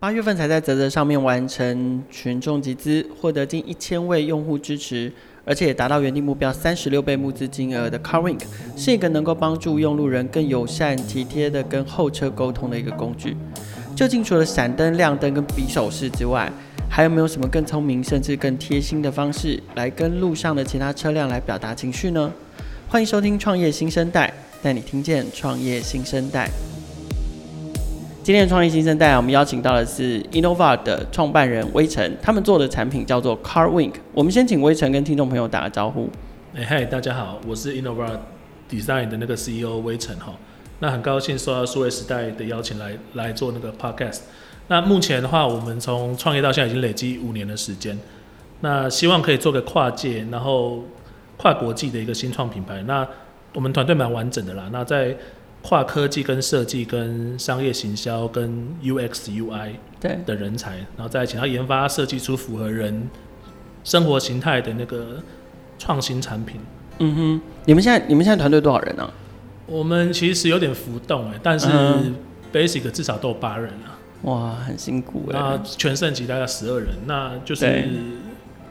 八月份才在泽泽上面完成群众集资，获得近一千位用户支持，而且也达到原定目标三十六倍募资金额的 CarWink，是一个能够帮助用路人更友善、体贴的跟后车沟通的一个工具。究竟除了闪灯、亮灯跟比手势之外，还有没有什么更聪明甚至更贴心的方式来跟路上的其他车辆来表达情绪呢？欢迎收听创业新生代，带你听见创业新生代。今天的创业新生带，我们邀请到的是 Innovar 的创办人威晨，他们做的产品叫做 CarWink。我们先请威晨跟听众朋友打个招呼。哎嗨，大家好，我是 Innovar Design 的那个 CEO 威晨哈。那很高兴受到数位时代的邀请来来做那个 Podcast。那目前的话，我们从创业到现在已经累积五年的时间。那希望可以做个跨界，然后跨国际的一个新创品牌。那我们团队蛮完整的啦。那在跨科技跟设计跟商业行销跟 UX UI 对的人才，然后再请他研发设计出符合人生活形态的那个创新产品。嗯哼，你们现在你们现在团队多少人呢？啊？我们其实有点浮动哎，但是 basic 至少都有八人啊。哇，很辛苦哎。那全盛级大概十二人，那就是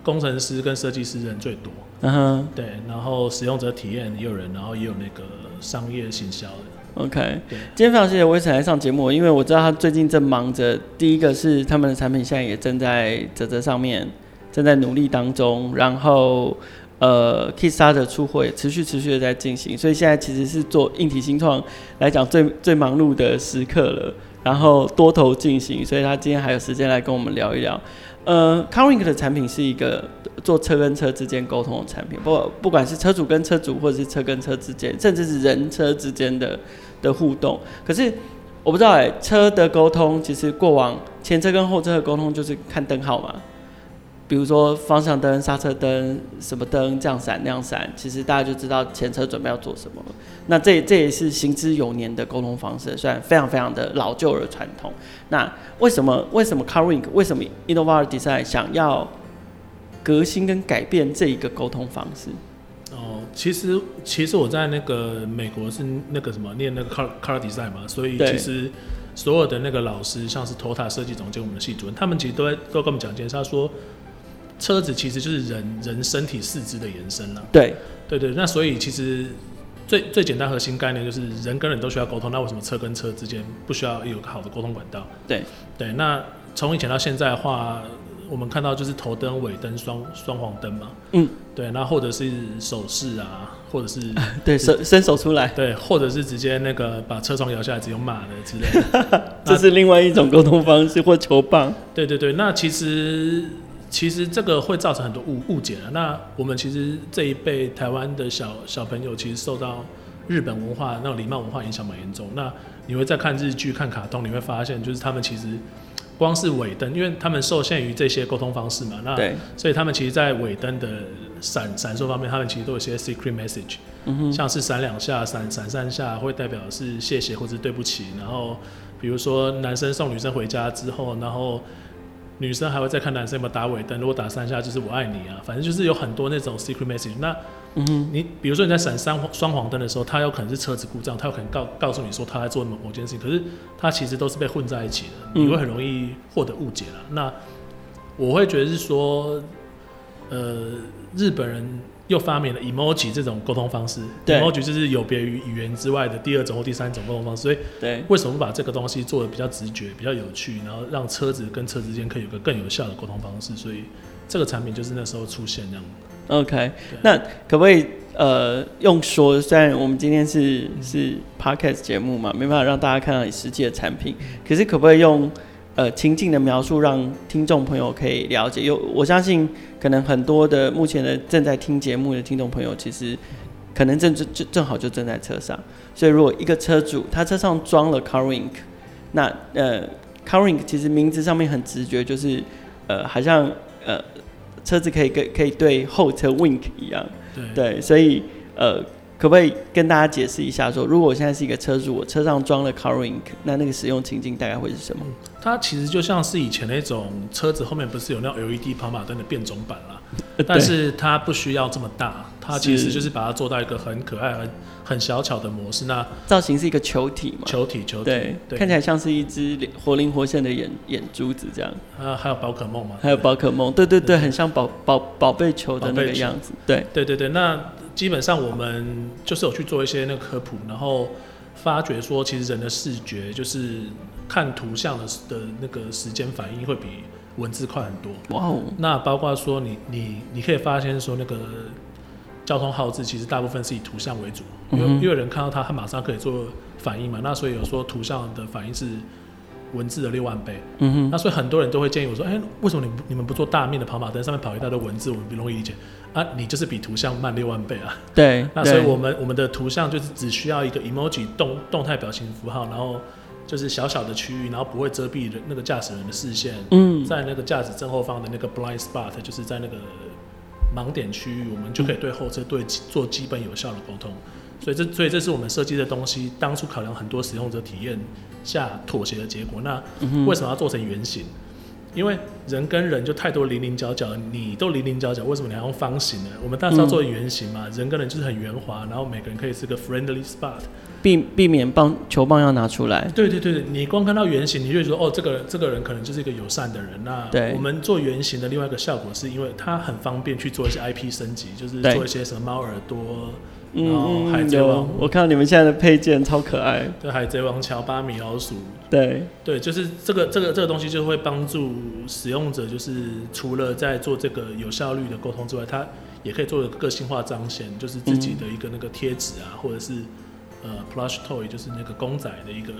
工程师跟设计师人最多。嗯哼，对，然后使用者体验也有人，然后也有那个商业行销的。OK，今天非常谢谢威晨来上节目，因为我知道他最近正忙着。第一个是他们的产品现在也正在泽泽上面正在努力当中，然后呃，Kickstarter 的出货也持续持续的在进行，所以现在其实是做硬体新创来讲最最忙碌的时刻了，然后多头进行，所以他今天还有时间来跟我们聊一聊。呃，CarWink 的产品是一个做车跟车之间沟通的产品，不不管是车主跟车主，或者是车跟车之间，甚至是人车之间的的互动。可是我不知道哎、车的沟通其实过往前车跟后车的沟通就是看灯号嘛。比如说方向灯、刹车灯、什么灯这样闪那样闪，其实大家就知道前车准备要做什么了。那这这也是行之有年的沟通方式，虽然非常非常的老旧的传统。那为什么为什么 CarWink 为什么 Innovar Design 想要革新跟改变这一个沟通方式？哦，其实其实我在那个美国是那个什么念那个 Car Car Design 嘛，所以其实所有的那个老师，像是 Toyota 设计总监，我们的系主任，他们其实都在都跟我们讲一件事，他说。车子其实就是人人身体四肢的延伸了。对，对对，那所以其实最最简单核心概念就是人跟人都需要沟通，那为什么车跟车之间不需要有个好的沟通管道？对对，那从以前到现在的话，我们看到就是头灯、尾灯、双双黄灯嘛。嗯，对，那或者是手势啊，或者是 对伸伸手出来，对，或者是直接那个把车窗摇下来直接骂的之类的，这是另外一种沟通方式或球棒。对对对，那其实。其实这个会造成很多误误解了。那我们其实这一辈台湾的小小朋友，其实受到日本文化那种礼貌文化影响蛮严重。那你会在看日剧、看卡通，你会发现，就是他们其实光是尾灯，因为他们受限于这些沟通方式嘛，那所以他们其实，在尾灯的闪闪烁方面，他们其实都有些 secret message，嗯，像是闪两下、闪闪三下，会代表是谢谢或者对不起。然后比如说男生送女生回家之后，然后。女生还会再看男生有没有打尾灯，如果打三下就是我爱你啊，反正就是有很多那种 secret message。那，嗯，你比如说你在闪三双黄灯的时候，他有可能是车子故障，他有可能告告诉你说他在做某某件事情，可是他其实都是被混在一起的，你会很容易获得误解了。那我会觉得是说，呃，日本人。又发明了 emoji 这种沟通方式，emoji 就是有别于语言之外的第二种或第三种沟通方式。所以，对，为什么不把这个东西做的比较直觉、比较有趣，然后让车子跟车之间可以有个更有效的沟通方式？所以，这个产品就是那时候出现这样。OK，那可不可以呃用说？虽然我们今天是是 podcast 节目嘛，没办法让大家看到你实际的产品，可是可不可以用？呃，情境的描述让听众朋友可以了解。有，我相信可能很多的目前的正在听节目的听众朋友，其实可能正正正正好就正在车上。所以，如果一个车主他车上装了 CarWink，那呃，CarWink 其实名字上面很直觉，就是呃，好像呃，车子可以跟可以对后车 Wink 一样。对，对，所以呃。可不可以跟大家解释一下说，说如果我现在是一个车主，我车上装了 CarLink，那那个使用情境大概会是什么？它其实就像是以前那种车子后面不是有那种 LED 跑马灯的变种版啦，但是它不需要这么大。它其实就是把它做到一个很可爱、很很小巧的模式。那造型是一个球体嘛？球体，球体，对，对看起来像是一只活灵活现的眼眼珠子这样。啊，还有宝可梦嘛？还有宝可梦，对对对，对很像宝宝宝贝球的那个样子。对对对对，那基本上我们就是有去做一些那个科普，然后发觉说，其实人的视觉就是看图像的的那个时间反应会比。文字快很多，哇哦！那包括说你你你可以发现说那个交通号志其实大部分是以图像为主，因为因为人看到它，他马上可以做反应嘛。那所以有说图像的反应是文字的六万倍。嗯哼。那所以很多人都会建议我说，哎、欸，为什么你你们不做大面的跑马灯，上面跑一大堆文字，我们不容易理解啊？你就是比图像慢六万倍啊。对。那所以我们我们的图像就是只需要一个 emoji 动动态表情符号，然后。就是小小的区域，然后不会遮蔽人那个驾驶人的视线。嗯，在那个驾驶正后方的那个 blind spot，就是在那个盲点区域，我们就可以对后车对做基本有效的沟通。所以这所以这是我们设计的东西，当初考量很多使用者体验下妥协的结果。那为什么要做成圆形？因为人跟人就太多零零角角，你都零零角角，为什么你还用方形呢？我们当时要做圆形嘛，人跟人就是很圆滑，然后每个人可以是个 friendly spot。避避免棒球棒要拿出来。对对对，你光看到圆形，你就觉得哦，这个这个人可能就是一个友善的人。那我们做圆形的另外一个效果，是因为它很方便去做一些 IP 升级，就是做一些什么猫耳朵，然后海贼王。我看到你们现在的配件超可爱。对，海贼王乔巴米老鼠。对对，就是这个这个这个东西就会帮助使用者，就是除了在做这个有效率的沟通之外，它也可以做个性化彰显，就是自己的一个那个贴纸啊，或者是。呃，plush toy 就是那个公仔的一个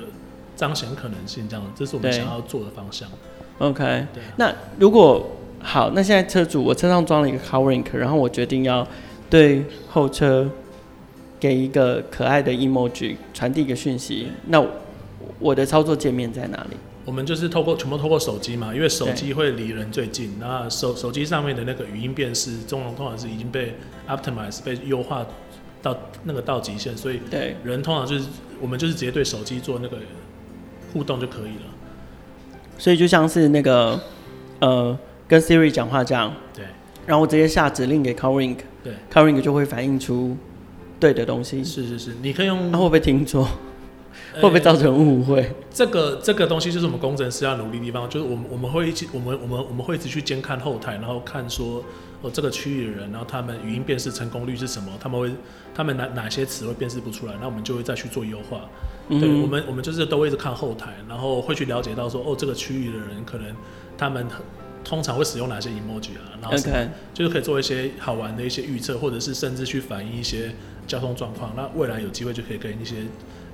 彰显可能性，这样，这是我们想要做的方向。OK，对。那如果好，那现在车主我车上装了一个 CarWink，然后我决定要对后车给一个可爱的 emoji，传递一个讯息，那我的操作界面在哪里？我们就是透过全部透过手机嘛，因为手机会离人最近，那手手机上面的那个语音辨识，中通常是已经被 optimize 被优化。到那个到极限，所以对人通常就是我们就是直接对手机做那个互动就可以了。所以就像是那个呃跟 Siri 讲话这样，对。然后我直接下指令给 CarWink，对，CarWink 就会反映出对的东西。是是是，你可以用。那会不会听错？会不会造成误会？欸、这个这个东西就是我们工程师要努力的地方，就是我们我们会一起，我们我们我们会一直去监看后台，然后看说。哦，这个区域的人，然后他们语音辨识成功率是什么？他们会，他们哪哪些词会辨识不出来？那我们就会再去做优化。嗯、对，我们我们就是都会一直看后台，然后会去了解到说，哦，这个区域的人可能他们通常会使用哪些 emoji 啊？然后.就是可以做一些好玩的一些预测，或者是甚至去反映一些交通状况。那未来有机会就可以跟一些。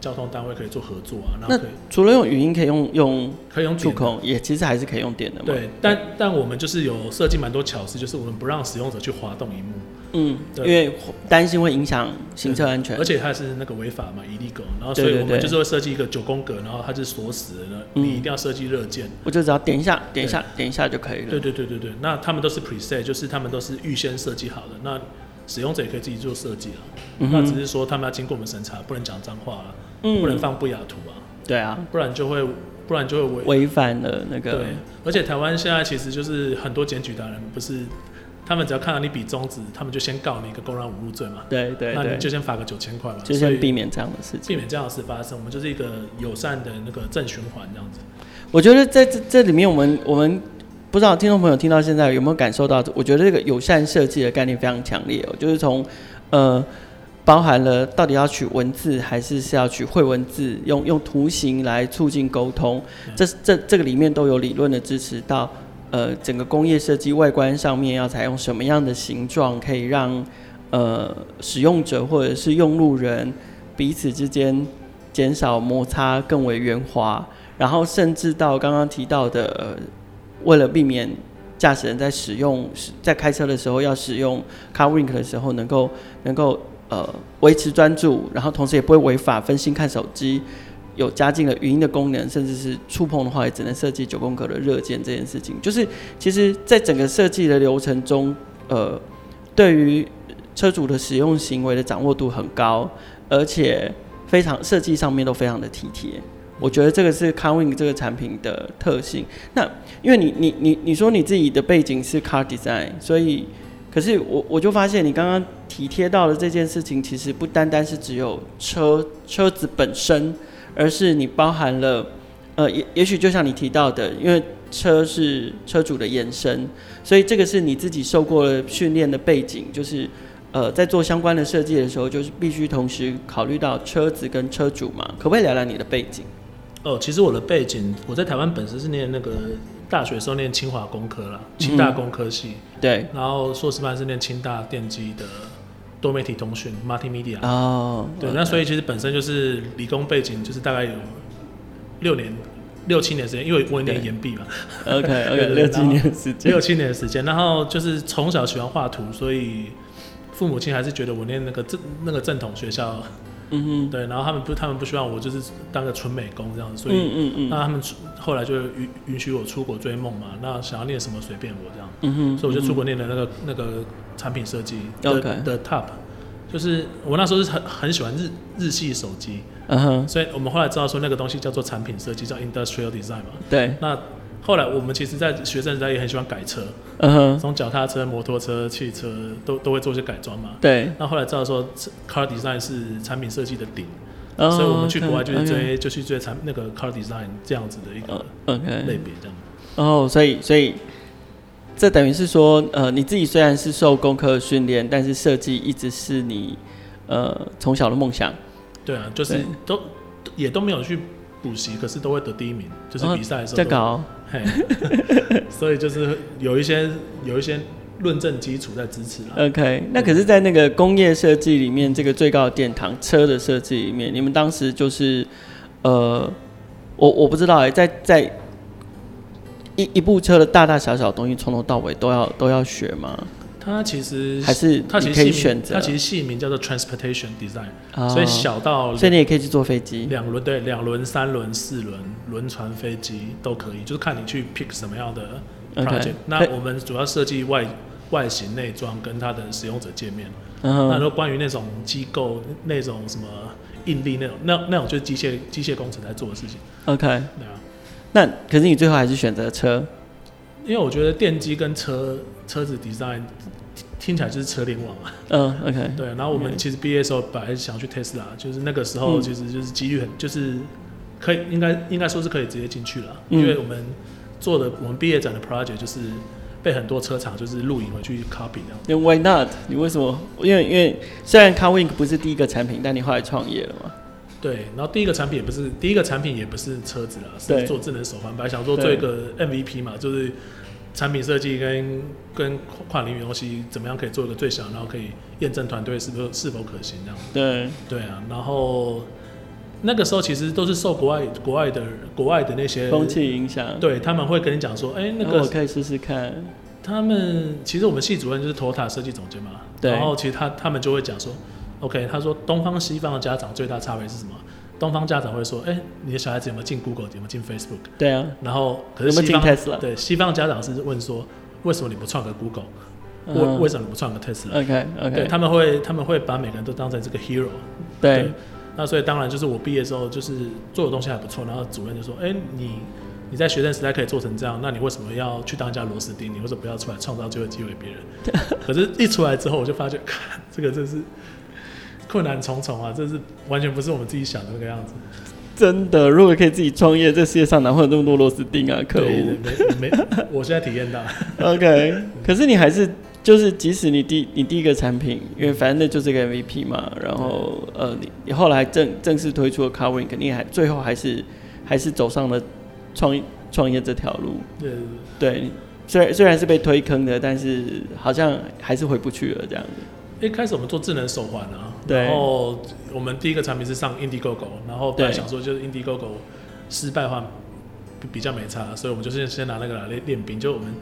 交通单位可以做合作啊，那除了用语音，可以用用可以用触控，也其实还是可以用点的嘛。对，但但我们就是有设计蛮多巧思，就是我们不让使用者去滑动萤幕。嗯，对因为担心会影响行车安全，而且它是那个违法嘛，illegal。然后所以我们就是会设计一个九宫格，然后它是锁死的，嗯、你一定要设计热键。我就只要点一下，点一下，对点一下就可以了。对对对对对，那他们都是 preset，就是他们都是预先设计好的。那使用者也可以自己做设计了，嗯、那只是说他们要经过我们审查，不能讲脏话啊。嗯、不能放不雅图啊！对啊，不然就会，不然就会违违反了那个。对，而且台湾现在其实就是很多检举达人，不是他们只要看到你比中指，他们就先告你一个公然侮辱罪嘛。对对对，那你就先罚个九千块嘛，就先避免这样的事情，避免这样的事发生。我们就是一个友善的那个正循环这样子。我觉得在这这里面，我们我们不知道听众朋友听到现在有没有感受到？我觉得这个友善设计的概念非常强烈哦，就是从呃。包含了到底要取文字还是是要取绘文字，用用图形来促进沟通，这这这个里面都有理论的支持到，呃，整个工业设计外观上面要采用什么样的形状，可以让呃使用者或者是用路人彼此之间减少摩擦，更为圆滑，然后甚至到刚刚提到的，呃，为了避免驾驶人在使用在开车的时候要使用 CarWink 的时候能够能够。呃，维持专注，然后同时也不会违法分心看手机，有加进了语音的功能，甚至是触碰的话，也只能设计九宫格的热键这件事情。就是其实，在整个设计的流程中，呃，对于车主的使用行为的掌握度很高，而且非常设计上面都非常的体贴。我觉得这个是 Carwin 这个产品的特性。那因为你你你你说你自己的背景是 Car Design，所以。可是我我就发现，你刚刚体贴到的这件事情，其实不单单是只有车车子本身，而是你包含了，呃，也也许就像你提到的，因为车是车主的延伸，所以这个是你自己受过了训练的背景，就是呃，在做相关的设计的时候，就是必须同时考虑到车子跟车主嘛。可不可以聊聊你的背景？哦，其实我的背景，我在台湾本身是念那个。大学时候念清华工科啦，清大工科系，嗯、对，然后硕士班是念清大电机的多媒体通讯 （Multimedia）。哦，对.那所以其实本身就是理工背景，就是大概有六年、六七年时间，因为我也念研毕嘛。OK，OK，六七年时间，六七年的时间。然后就是从小喜欢画图，所以父母亲还是觉得我念那个正那个正统学校。嗯哼，对，然后他们不，他们不希望我就是当个纯美工这样，所以，嗯嗯嗯，那他们后来就允允许我出国追梦嘛，那想要念什么随便我这样，嗯哼，所以我就出国念了那个、嗯、那个产品设计的、okay. 的 top，就是我那时候是很很喜欢日日系手机，嗯哼，所以我们后来知道说那个东西叫做产品设计，叫 industrial design 嘛，对，那。后来我们其实，在学生时代也很喜欢改车，嗯哼，从脚踏车、摩托车、汽车都都会做一些改装嘛。对。那后来知道说，car design 是产品设计的顶，oh, 所以我们去国外就是追，okay. 就去追产那个 car design 这样子的一个类别这样。哦、oh,，所以所以这等于是说，呃，你自己虽然是受工科训练，但是设计一直是你呃从小的梦想。对啊，就是都也都没有去补习，可是都会得第一名，就是比赛的时候。在搞。所以就是有一些有一些论证基础在支持了。OK，那可是，在那个工业设计里面，这个最高的殿堂车的设计里面，你们当时就是，呃，我我不知道哎、欸，在在一一部车的大大小小的东西，从头到尾都要都要学吗？它其实还是它其实可以选择，它其实系名叫做 transportation design，、哦、所以小到所以你也可以去坐飞机，两轮对，两轮、三轮、四轮、轮船、飞机都可以，就是看你去 pick 什么样的 project。那我们主要设计外外形、内装跟它的使用者界面。嗯、那如果关于那种机构那种什么应力那种，那那种就是机械机械工程在做的事情。OK，对啊。那可是你最后还是选择车？因为我觉得电机跟车车子 design 听起来就是车联网啊。嗯，OK。对，然后我们其实毕业的时候本来想去 Tesla，就是那个时候其实就是几率很，就是可以应该应该说是可以直接进去了，嗯，因为我们做的我们毕业展的 project 就是被很多车厂就是录影回去 copy 这样。Why not？你为什么？因为因为虽然 Carwink 不是第一个产品，但你后来创业了嘛。对，然后第一个产品也不是第一个产品也不是车子啦，是做智能手环。本来想说做一个 MVP 嘛，就是产品设计跟跟跨领域东西怎么样可以做一个最小，然后可以验证团队是否是否可行这样。对对啊，然后那个时候其实都是受国外国外的国外的那些风气影响，对他们会跟你讲说，哎，那个我可以试试看。他们其实我们系主任就是 Toyota 设计总监嘛，对，然后其实他他们就会讲说。OK，他说东方西方的家长最大差别是什么？东方家长会说，哎、欸，你的小孩子有没有进 Google，有没有进 Facebook？对啊。然后可是西方对西方的家长是问说，为什么你不创个 Google？为、uh. 为什么你不创个 Tesla？OK OK，对他们会他们会把每个人都当成这个 hero 对。对。那所以当然就是我毕业之后就是做的东西还不错，然后主任就说，哎、欸，你你在学生时代可以做成这样，那你为什么要去当一家螺丝钉？你为什么不要出来创造就业机会别人？可是一出来之后，我就发觉，看这个真是。困难重重啊！这是完全不是我们自己想的那个样子。真的，如果可以自己创业，这世界上哪会有那么多螺丝钉啊？可恶！没，没，我现在体验到。OK，可是你还是就是，即使你第你第一个产品，因为反正那就是一个 MVP 嘛，然后呃，你你后来正正式推出了 Carwink，肯定还最后还是还是走上了创创业这条路。对对，虽然虽然是被推坑的，但是好像还是回不去了这样子。一开始我们做智能手环啊，然后我们第一个产品是上 Indiegogo，然后本来想说就是 Indiegogo 失败的话比较没差，所以我们就是先拿那个来练练兵。就我们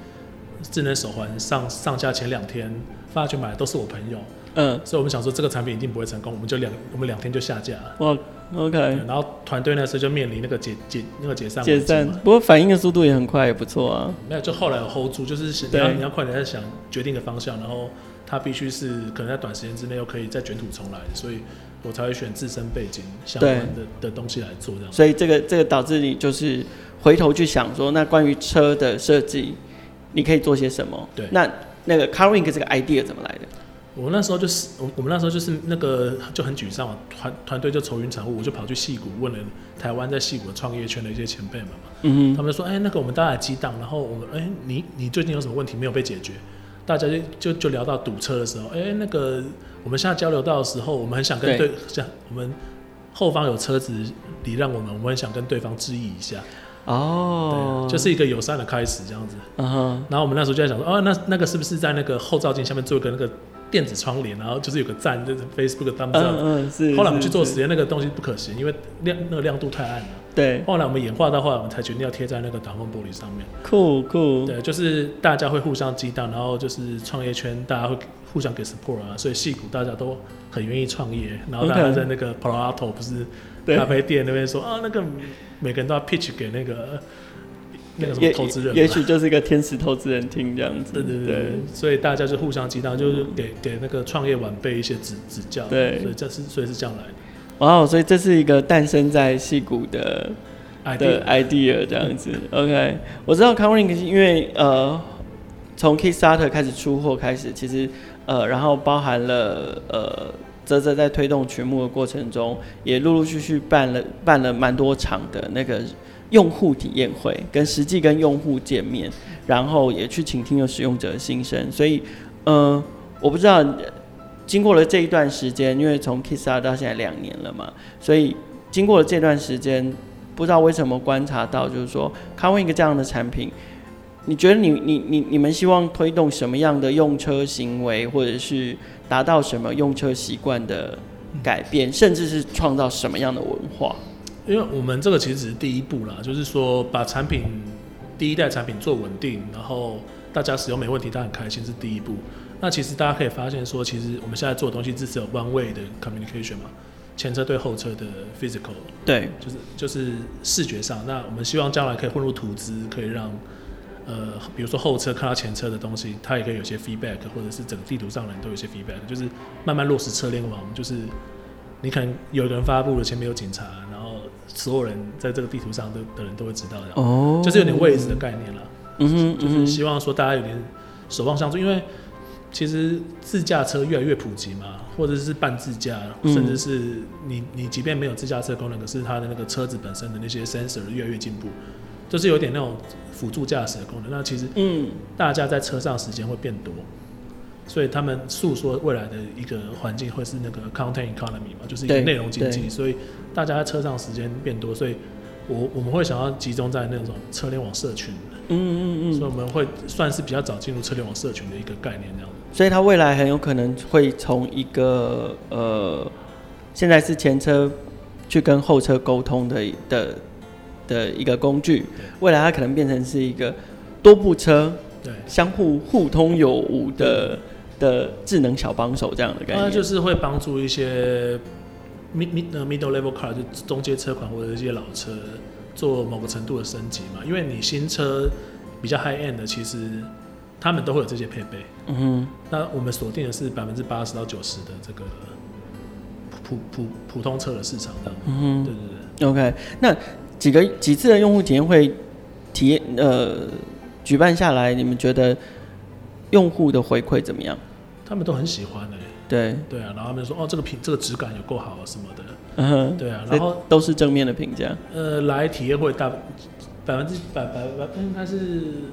智能手环上上架前两天发去买的都是我朋友，嗯，所以我们想说这个产品一定不会成功，我们就两我们两天就下架了。哇，OK，然后团队那时候就面临那个解解那个解散解散，不过反应的速度也很快，也不错啊。没有，就后来有 hold 住，就是你要你要快点在想决定的方向，然后。它必须是可能在短时间之内又可以再卷土重来，所以我才会选自身背景相关的的东西来做这样。所以这个这个导致你就是回头去想说，那关于车的设计，你可以做些什么？对。那那个 ColorInk 这个 idea 怎么来的？我那时候就是我我们那时候就是那个就很沮丧，团团队就愁云惨雾，我就跑去戏谷问了台湾在戏谷的创业圈的一些前辈们嘛，嗯哼，他们说，哎、欸，那个我们大家激荡，然后我们，哎、欸，你你最近有什么问题没有被解决？大家就就就聊到堵车的时候，哎、欸，那个我们现在交流到的时候，我们很想跟对，像我们后方有车子礼让我们，我们很想跟对方致意一下。哦，对，就是一个友善的开始这样子。嗯哼，然后我们那时候就在想说，哦，那那个是不是在那个后照镜下面做一个那个。电子窗帘，然后就是有个赞，就是 Facebook 的 thumbs up。嗯嗯，是。后来我们去做实验，那个东西不可行，因为亮那个亮度太暗了。对。后来我们演化到后来，我们才决定要贴在那个挡风玻璃上面。酷酷。对，就是大家会互相激荡，然后就是创业圈大家会互相给 support 啊，所以戏骨大家都很愿意创业，然后大家在那个 Palo Alto 不是咖啡店那边说啊，那个每个人都要 pitch 给那个。那个什么投资人，也许就是一个天使投资人听这样子。对对对，对所以大家就互相激荡，就是给给那个创业晚辈一些指指教。对，所以这是所以是这样来的。哇，所以这是一个诞生在戏谷的 idea 的 idea 这样子。OK，我知道 ColorInk 因为呃，从 Kickstarter 开始出货开始，其实呃，然后包含了呃，泽泽在推动群募的过程中，也陆陆续续办了办了蛮多场的那个。用户体验会跟实际跟用户见面，然后也去倾听了使用者的心声。所以，呃，我不知道经过了这一段时间，因为从 Kissa 到现在两年了嘛，所以经过了这段时间，不知道为什么观察到，就是说，ColorInk 这样的产品，你觉得你你你你们希望推动什么样的用车行为，或者是达到什么用车习惯的改变，甚至是创造什么样的文化？因为我们这个其实只是第一步啦，就是说把产品第一代产品做稳定，然后大家使用没问题，大家很开心是第一步。那其实大家可以发现说，其实我们现在做的东西只是有 one way 的 communication 嘛，前车对后车的 physical，对，就是就是视觉上。那我们希望将来可以混入图资，可以让呃，比如说后车看到前车的东西，它也可以有些 feedback，或者是整个地图上的人都有些 feedback，就是慢慢落实车联网，就是你可能有一个人发布了，前面有警察。然后所有人在这个地图上的的人都会知道的，哦，就是有点位置的概念了，嗯哼，就是希望说大家有点守望相助，因为其实自驾车越来越普及嘛，或者是半自驾，甚至是你你即便没有自驾车功能，可是它的那个车子本身的那些 sensor 越来越进步，就是有点那种辅助驾驶的功能，那其实嗯，大家在车上时间会变多。所以他们诉说未来的一个环境会是那个 content economy 嘛，就是一个内容经济。所以大家在车上时间变多，所以我我们会想要集中在那种车联网社群。嗯嗯嗯。所以我们会算是比较早进入车联网社群的一个概念这样。所以它未来很有可能会从一个呃，现在是前车去跟后车沟通的的的一个工具，未来它可能变成是一个多部车对相互互通有无的。的智能小帮手这样的概念，那就是会帮助一些 mid mid middle level car 就中阶车款或者一些老车做某个程度的升级嘛。因为你新车比较 high end 的，其实他们都会有这些配备。嗯哼。那我们锁定的是百分之八十到九十的这个普普普通车的市场这样。嗯哼。对对对。OK，那几个几次的用户体验会体验呃举办下来，你们觉得用户的回馈怎么样？他们都很喜欢的、欸，对对啊，然后他们说哦，这个品这个质感有够好啊什么的，嗯哼，对啊，然后都是正面的评价。呃，来体验会大百分之百百百，应该是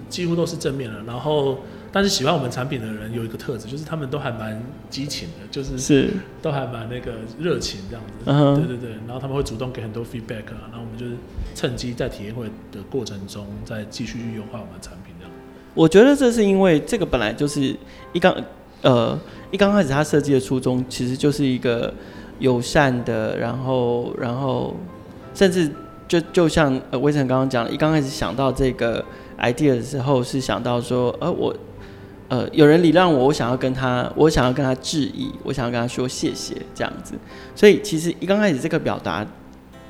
几乎都是正面的。然后，但是喜欢我们产品的人有一个特质，就是他们都还蛮激情的，就是是都还蛮那个热情这样子。嗯哼，对对对，然后他们会主动给很多 feedback 啊，然后我们就是趁机在体验会的过程中再继续优化我们的产品这样。我觉得这是因为这个本来就是一刚。呃，一刚开始他设计的初衷其实就是一个友善的，然后，然后，甚至就就像呃威晨刚刚讲的，一刚开始想到这个 idea 的时候，是想到说，呃，我，呃，有人礼让我，我想要跟他，我想要跟他致意，我想要跟他说谢谢这样子。所以其实一刚开始这个表达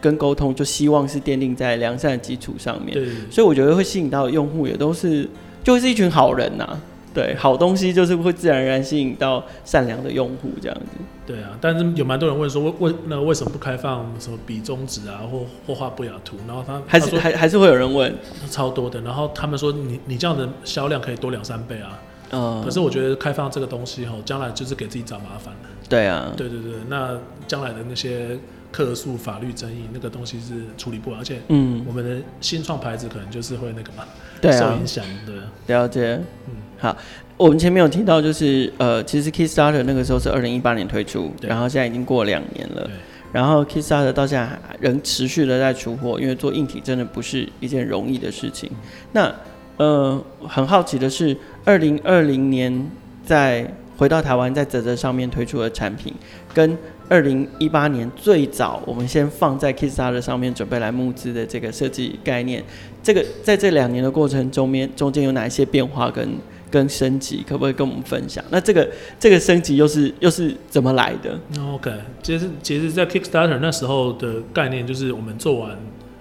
跟沟通，就希望是奠定在良善的基础上面。对。所以我觉得会吸引到用户，也都是就会是一群好人呐、啊。对，好东西就是会自然而然吸引到善良的用户这样子。对啊，但是有蛮多人问说，为为那为什么不开放什么比中指啊，或或画不雅图？然后他还是还还是会有人问，超多的。然后他们说你，你你这样的销量可以多两三倍啊。嗯，可是我觉得开放这个东西吼，将来就是给自己找麻烦。对啊，对对对，那将来的那些客诉、法律争议，那个东西是处理不完，而且嗯，我们的新创牌子可能就是会那个嘛，对啊，受影响的。了解，嗯，好，我们前面有提到，就是呃，其实 Kickstarter 那个时候是二零一八年推出，然后现在已经过两年了，然后 Kickstarter 到现在仍持续的在出货，因为做硬体真的不是一件容易的事情。那呃，很好奇的是，二零二零年在回到台湾，在泽泽上面推出的产品，跟二零一八年最早我们先放在 Kickstarter 上面准备来募资的这个设计概念，这个在这两年的过程中面中间有哪一些变化跟跟升级，可不可以跟我们分享？那这个这个升级又是又是怎么来的？OK，其实其实，在 Kickstarter 那时候的概念就是我们做完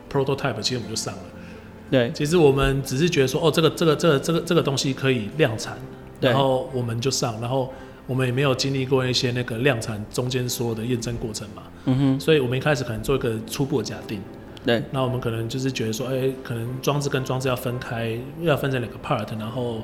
Prototype，其实我们就上了。对，其实我们只是觉得说，哦，这个这个这个这个这个东西可以量产，然后我们就上，然后我们也没有经历过一些那个量产中间所有的验证过程嘛，嗯哼，所以我们一开始可能做一个初步的假定，对，那我们可能就是觉得说，哎，可能装置跟装置要分开，要分成两个 part，然后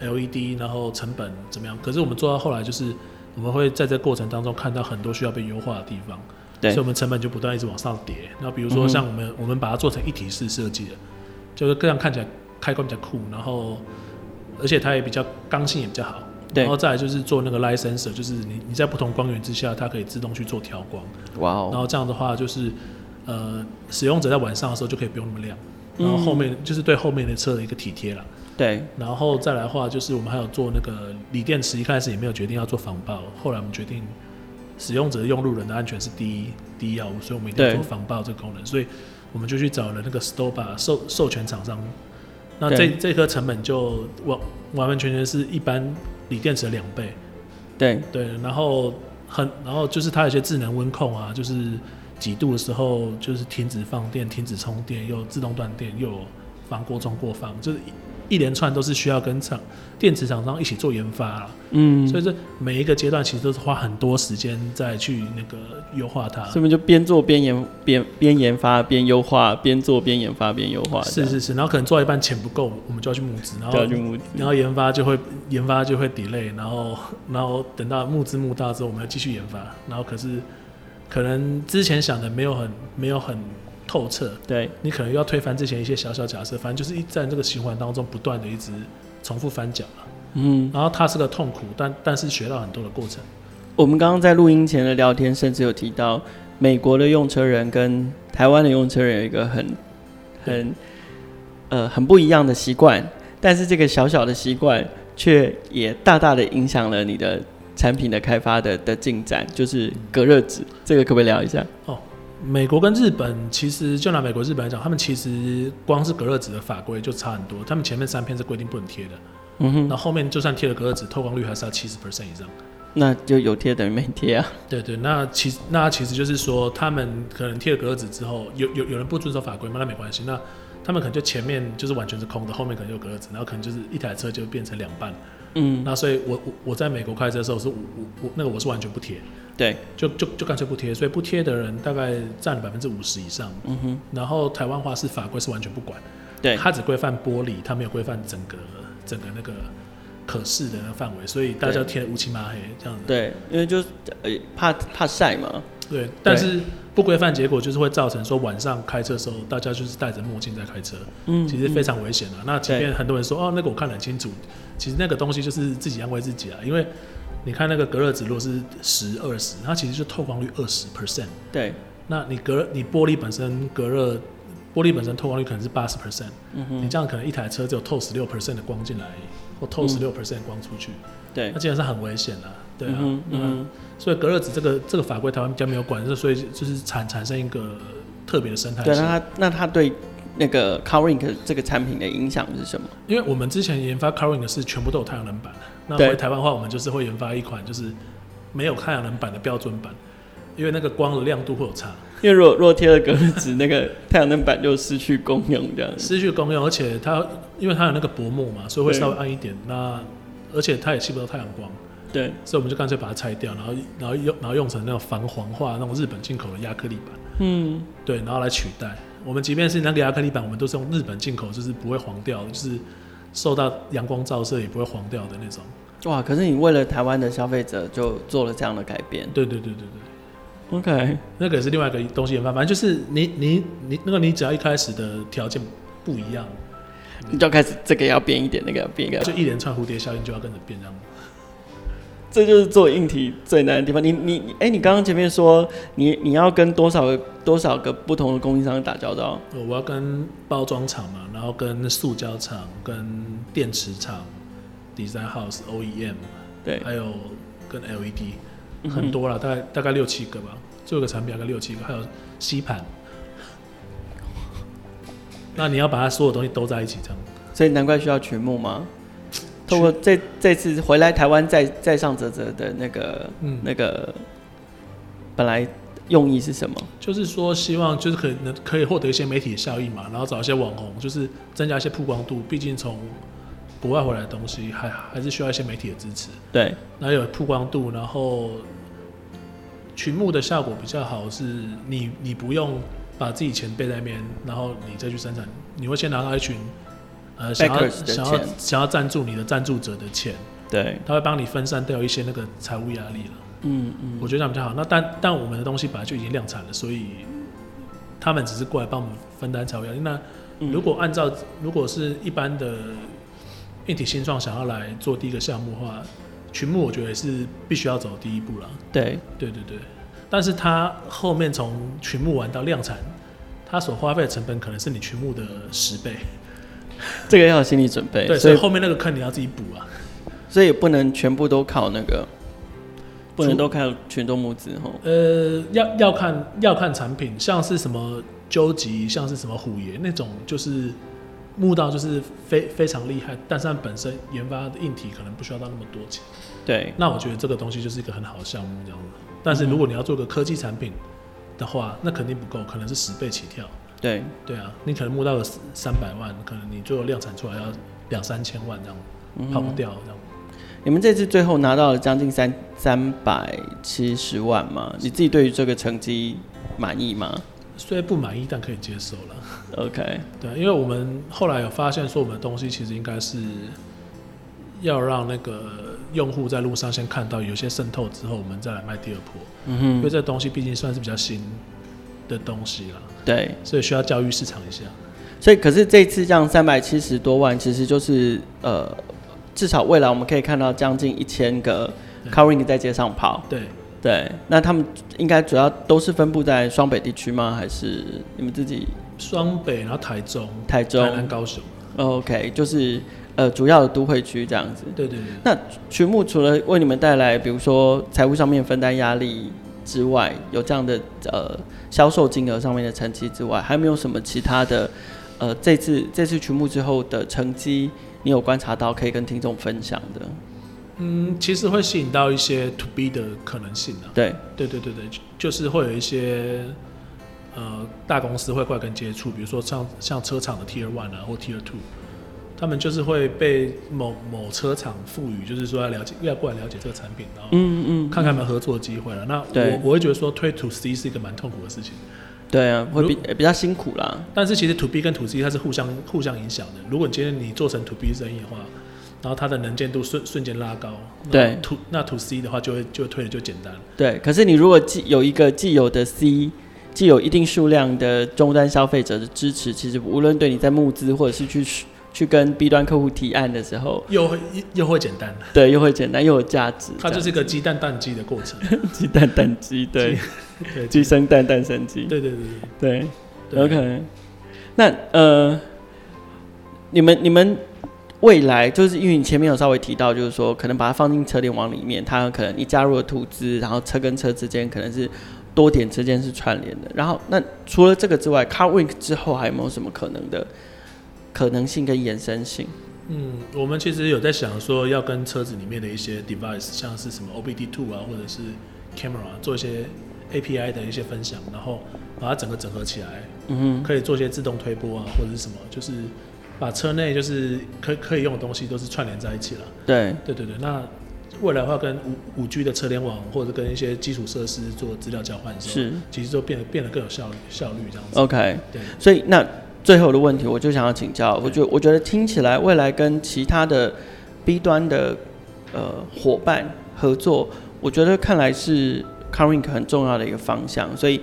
LED，然后成本怎么样？可是我们做到后来，就是我们会在这过程当中看到很多需要被优化的地方，对，所以我们成本就不断一直往上叠。那比如说像我们、嗯、我们把它做成一体式设计的。就是这样看起来开关比较酷，然后而且它也比较刚性也比较好，对，然后再来就是做那个 light sensor，就是你你在不同光源之下，它可以自动去做调光，哇哦，然后这样的话就是呃使用者在晚上的时候就可以不用那么亮，然后后面就是对后面的车的一个体贴了，对，然后再来的话就是我们还有做那个锂电池，一开始也没有决定要做防爆，后来我们决定使用者用路人的安全是第一第一要务，所以我们一定要做防爆这个功能，所以。我们就去找了那个 Stoba 授授权厂商，那这这颗成本就完完完全全是一般锂电池的两倍。对对，然后很然后就是它有些智能温控啊，就是几度的时候就是停止放电、停止充电，又自动断电，又防过充过放，就是。一连串都是需要跟厂电池厂商一起做研发了，嗯，所以这每一个阶段其实都是花很多时间再去那个优化它。所以就边做边研边边研发边优化，边做边研发边优化。是是是，然后可能做一半钱不够，我们就要去募资，然后去募资然后研发就会研发就会 delay，然后然后等到募资募到之后，我们要继续研发，然后可是可能之前想的没有很没有很。透彻，对，你可能要推翻之前一些小小假设，反正就是一在这个循环当中不断的一直重复翻脚了，嗯，然后它是个痛苦，但但是学到很多的过程。我们刚刚在录音前的聊天，甚至有提到美国的用车人跟台湾的用车人有一个很很呃很不一样的习惯，但是这个小小的习惯却也大大的影响了你的产品的开发的的进展，就是隔热纸，这个可不可以聊一下？哦。美国跟日本其实就拿美国、日本来讲，他们其实光是隔热纸的法规就差很多。他们前面三片是规定不能贴的，嗯哼，那后，后面就算贴了隔热纸，透光率还是要七十 percent 以上。那就有贴等于没贴啊？对，对对，那其那其实就是说，他们可能贴了隔热纸之后，有有有人不遵守法规吗？那没关系，那他们可能就前面就是完全是空的，后面可能有格子，然后可能就是一台车就变成两半。嗯，那所以我我我在美国开车的时候是我我我那个我是完全不贴。对，就就就干脆不贴，所以不贴的人大概占了百分之五十以上。嗯哼，然后台湾话是法规是完全不管，对，它只规范玻璃，它没有规范整个整个那个可视的那个范围，所以大家贴的乌漆嘛黑这样子。对，因为就呃怕怕晒嘛。对，但是不规范结果就是会造成说晚上开车的时候，大家就是戴着墨镜在开车，嗯，其实非常危险的。那即便很多人说哦那个我看得很清楚，其实那个东西就是自己安慰自己啊，因为。你看那个隔热纸，如果是十二十，它其实就透光率二十 percent。对，那你隔你玻璃本身隔热，玻璃本身透光率可能是八十 percent。嗯哼，你这样可能一台车只有透十六 percent 的光进来，或透十六 percent 光出去。对，那基本上很危险的。对啊，嗯，嗯，所以隔热纸这个这个法规台湾比较没有管，所以就是产产生一个特别的生态。对，那它那它对那个 CarLink 这个产品的影响是什么？因为我们之前研发 CarLink 是全部都有太阳能板。那回台湾的话，我们就是会研发一款就是没有太阳能板的标准版，因为那个光的亮度会有差。因为如果若贴了隔热纸，那个太阳能板就失去功用，这样。失去功用，而且它因为它有那个薄膜嘛，所以会稍微暗一点。那而且它也吸不到太阳光。对。所以我们就干脆把它拆掉，然后然后用然后用成那种防黄化那种日本进口的亚克力板。嗯。对，然后来取代。我们即便是那个亚克力板，我们都是用日本进口，就是不会黄掉，就是。受到阳光照射也不会黄掉的那种。哇！可是你为了台湾的消费者就做了这样的改变。对对对对对。OK，那个也是另外一个东西研发，反正就是你你你那个你只要一开始的条件不一样，你就开始这个要变一点，那个要变一个，就一连串蝴蝶效应就要跟着变这样。这就是做硬体最难的地方。你你哎、欸，你刚刚前面说你你要跟多少个多少个不同的供应商打交道？我要跟包装厂嘛，然后跟塑胶厂、跟电池厂、Design House、OEM，对，还有跟 LED。很多了，大概大概六七个吧，做一个产品大概六七个，还有吸盘。那你要把它所有东西都在一起这样，所以难怪需要群牧吗？通过这这次回来台湾再再上泽泽的那个、嗯、那个，本来用意是什么？就是说希望就是可能可以获得一些媒体效应嘛，然后找一些网红，就是增加一些曝光度。毕竟从国外回来的东西还还是需要一些媒体的支持，对，然后有曝光度，然后群幕的效果比较好，是你你不用把自己钱备在那边，然后你再去生产，你会先拿到一群呃想要想要想要赞助你的赞助者的钱，对，他会帮你分散掉一些那个财务压力了，嗯嗯，我觉得这样比较好。那但但我们的东西本来就已经量产了，所以他们只是过来帮我们分担财务压力。那如果按照如果是一般的。硬体新创想要来做第一个项目的话，群牧我觉得也是必须要走第一步了。对，对对对。但是他后面从群牧完到量产，他所花费的成本可能是你群牧的十倍。这个要有心理准备。对，所以后面那个坑你要自己补啊。所以也不能全部都靠那个，不能都靠群众募资吼。呃，要要看要看产品，像是什么究极，像是什么虎爷那种，就是。募到就是非非常厉害，但是它本身研发的硬体可能不需要到那么多钱。对，那我觉得这个东西就是一个很好的项目这样子。但是如果你要做个科技产品的话，那肯定不够，可能是十倍起跳。对，对啊，你可能募到了三百万，可能你最后量产出来要两三千万这样，嗯、跑不掉这样。你们这次最后拿到了将近三三百七十万嘛？你自己对于这个成绩满意吗？虽然不满意，但可以接受了。OK，对，因为我们后来有发现说，我们的东西其实应该是要让那个用户在路上先看到有些渗透之后，我们再来卖第二波。嗯哼，因为这东西毕竟算是比较新的东西了。对，所以需要教育市场一下。所以，可是这次这样三百七十多万，其实就是呃，至少未来我们可以看到将近一千个 Carwing 在街上跑。对。对，那他们应该主要都是分布在双北地区吗？还是你们自己？双北，然后台中、台中、台南、高雄。OK，就是呃主要的都会区这样子。对对对。那群牧除了为你们带来，比如说财务上面分担压力之外，有这样的呃销售金额上面的成绩之外，还有没有什么其他的呃这次这次曲目之后的成绩，你有观察到可以跟听众分享的？嗯，其实会吸引到一些 to B 的可能性啊。对，对对对对，就是会有一些呃大公司会过来跟接触，比如说像像车厂的 Tier One 啊或 Tier Two，他们就是会被某某车厂赋予，就是说要了解要过来了解这个产品，然后嗯嗯，看看有没有合作的机会了。那我我会觉得说推 To C 是一个蛮痛苦的事情。对啊，会比比较辛苦啦。但是其实 To B 跟 To C 它是互相互相影响的。如果你今天你做成 To B 生意的话，然后它的能见度瞬瞬间拉高，对，to 那 to C 的话就会就会推的就简单。对，可是你如果既有一个既有的 C，既有一定数量的终端消费者的支持，其实无论对你在募资或者是去去跟 B 端客户提案的时候，又会又会简单。对，又会简单又有价值。它就是一个鸡蛋蛋鸡的过程，鸡蛋蛋鸡，对，对，鸡生蛋蛋生鸡，对对对对对，OK。那呃，你们你们。未来就是因为你前面有稍微提到，就是说可能把它放进车联网里面，它可能你加入了图资，然后车跟车之间可能是多点之间是串联的。然后那除了这个之外 c a r w i n k 之后还有没有什么可能的可能性跟延伸性？嗯，我们其实有在想说要跟车子里面的一些 device，像是什么 OBD two 啊，或者是 camera 做一些 API 的一些分享，然后把它整个整合起来，嗯哼，可以做一些自动推播啊，或者是什么，就是。把车内就是可可以用的东西都是串联在一起了。对，对对对。那未来的话，跟五五 G 的车联网或者跟一些基础设施做资料交换是，其实都变得变得更有效率效率这样子。OK，对。所以那最后的问题，我就想要请教，我觉我觉得听起来未来跟其他的 B 端的呃伙伴合作，我觉得看来是 CARWINK 很重要的一个方向，所以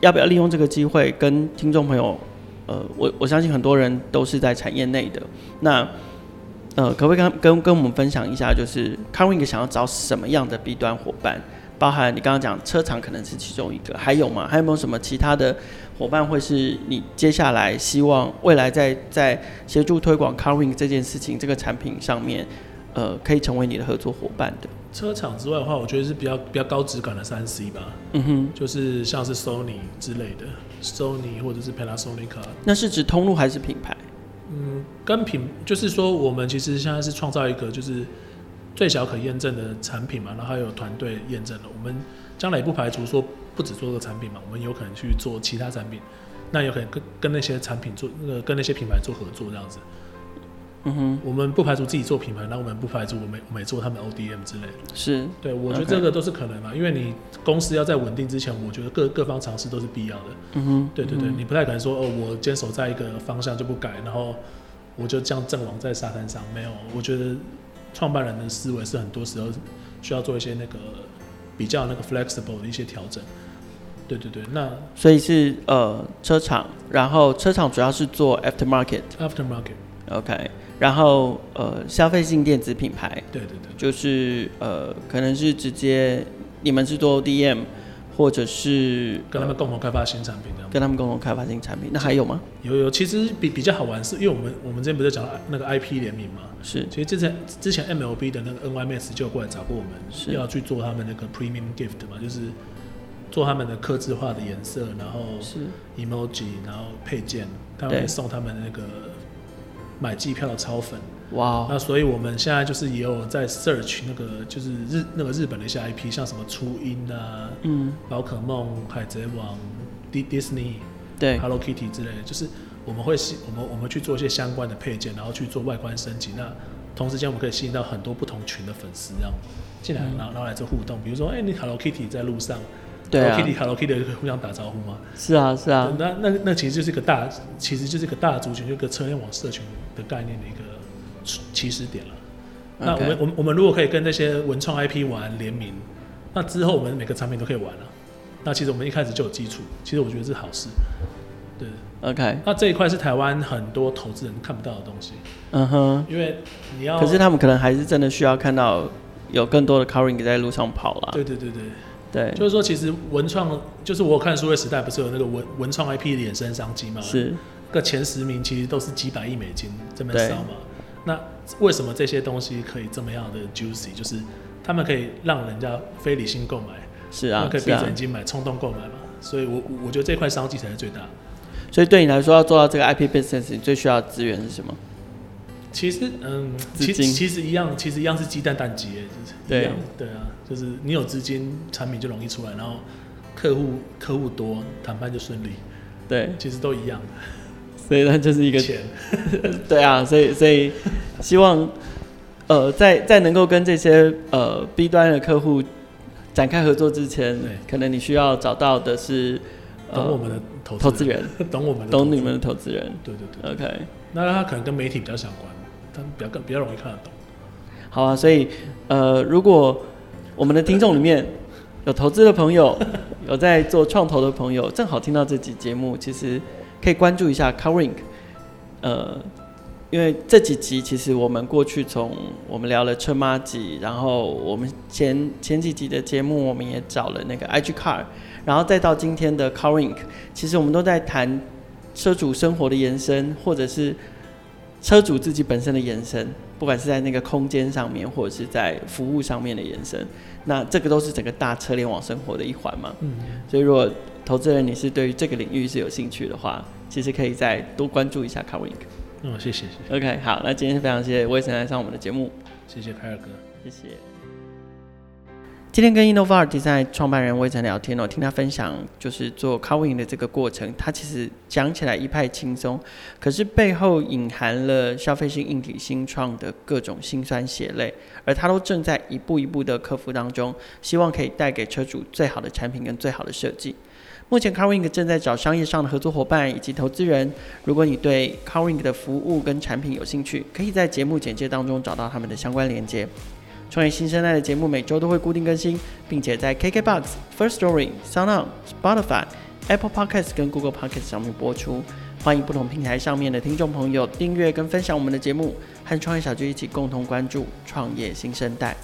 要不要利用这个机会跟听众朋友，呃，我我相信很多人都是在产业内的，那呃，可不可以跟跟跟我们分享一下，就是 CARWINK 想要找什么样的 B 端伙伴？包含你刚刚讲车厂可能是其中一个，还有吗？还有没有什么其他的伙伴会是你接下来希望未来在在协助推广 CARWINK 这件事情这个产品上面，呃，可以成为你的合作伙伴的？车厂之外的话，我觉得是比较比较高质感的三 C 吧。嗯哼，就是像是 Sony 之类的，Sony 或者是 Panasonic。那是指通路还是品牌？嗯，跟品就是说，我们其实现在是创造一个就是。最小可验证的产品嘛，然后还有团队验证了。我们将来也不排除说不止做这个产品嘛，我们有可能去做其他产品，那有可能跟跟那些产品做那个跟那些品牌做合作这样子。嗯哼，我们不排除自己做品牌，那我们不排除我们我们也做他们 ODM 之类的。是，对，我觉得这个都是可能嘛，因为你公司要在稳定之前，我觉得各各方尝试都是必要的。嗯哼，对对对，你不太可能说哦，我坚守在一个方向就不改，然后我就这样阵亡在沙滩上，没有，我觉得。创办人的思维是很多时候需要做一些那个比较那个 flexible 的一些调整。对对对，那所以是呃车厂，然后车厂主要是做 aftermarket。aftermarket，OK，然后呃消费性电子品牌，对对对，就是呃可能是直接你们是做 ODM。或者是跟他们共同开发新产品。跟他们共同开发新产品，那还有吗？有有，其实比比较好玩是，因为我们我们之前不是讲那个 IP 联名嘛？是。其实之前之前 MLB 的那个 NYMS 就有过来找过我们，是要去做他们那个 Premium Gift 嘛，就是做他们的刻字化的颜色，然后是 Emoji，然后配件，他们会送他们那个买机票的超粉。哇那所以我们现在就是也有在 search 那个就是日那个日本的一些 IP，像什么初音啊，嗯，宝可梦、海贼王、迪 Disney，对，Hello Kitty 之类的，就是我们会吸我们我们去做一些相关的配件，然后去做外观升级。那同时间我们可以吸引到很多不同群的粉丝，这样进来，然后然后来做互动。比如说，哎、欸，你 Hello Kitty 在路上。对啊、Hello Kitty，Hello Kitty 可以互相打招呼吗？是啊，是啊。那那那其实就是一个大，其实就是一个大族群，就一个车联网社群的概念的一个起始点了。那我们我们我们如果可以跟那些文创 IP 玩联名，那之后我们每个产品都可以玩了。那其实我们一开始就有基础，其实我觉得是好事。对，OK。那这一块是台湾很多投资人看不到的东西。嗯哼。因为你要，可是他们可能还是真的需要看到有更多的 CARWINK 在路上跑了。对对对对。对，就是说，其实文创就是我看数位时代，不是有那个文文创 IP 的衍生商机吗？是，个前十名其实都是几百亿美金这么烧嘛。那为什么这些东西可以这么样的 juicy？就是他们可以让人家非理性购买，是啊，可以闭着眼睛买，冲动购买嘛。所以我我觉得这块商机才是最大。所以对你来说，要做到这个 IP business，你最需要的资源是什么？其实，嗯，其实其实一样，其实一样是鸡蛋蛋鸡，就是一样，对啊，就是你有资金，产品就容易出来，然后客户客户多，谈判就顺利，对，其实都一样，所以它就是一个钱，对啊，所以所以希望，呃，在在能够跟这些呃 B 端的客户展开合作之前，可能你需要找到的是。懂我们的投投资人，懂我们的，懂你们的投资人。对对对。OK，那他可能跟媒体比较相关，他比较更比较容易看得懂。好啊，所以呃，如果我们的听众里面有投资的朋友，有在做创投的朋友，正好听到这集节目，其实可以关注一下 Carink，。呃，因为这几集其实我们过去从我们聊了车妈集，然后我们前前几集的节目，我们也找了那个 IG Car。然后再到今天的 Carink，其实我们都在谈车主生活的延伸，或者是车主自己本身的延伸，不管是在那个空间上面，或者是在服务上面的延伸。那这个都是整个大车联网生活的一环嘛。嗯。所以如果投资人你是对于这个领域是有兴趣的话，其实可以再多关注一下 CARWINK。嗯，谢谢谢谢。OK，好，那今天非常谢谢威神来上我们的节目。谢谢凯尔哥，谢谢。今天跟 Innovar Design 创办人魏晨聊天哦，听他分享就是做 CARWINK 的这个过程，他其实讲起来一派轻松，可是背后隐含了消费性硬体新创的各种辛酸血泪，而他都正在一步一步的克服当中，希望可以带给车主最好的产品跟最好的设计。目前 CarWing 正在找商业上的合作伙伴以及投资人。如果你对 CarWing 的服务跟产品有兴趣，可以在节目简介当中找到他们的相关链接。创业新生代的节目每周都会固定更新，并且在 KKBOX、First Story、SoundOn、Spotify、Apple Podcasts 跟 Google Podcasts 上面播出。欢迎不同平台上面的听众朋友订阅跟分享我们的节目，和创业小聚一起共同关注创业新生代。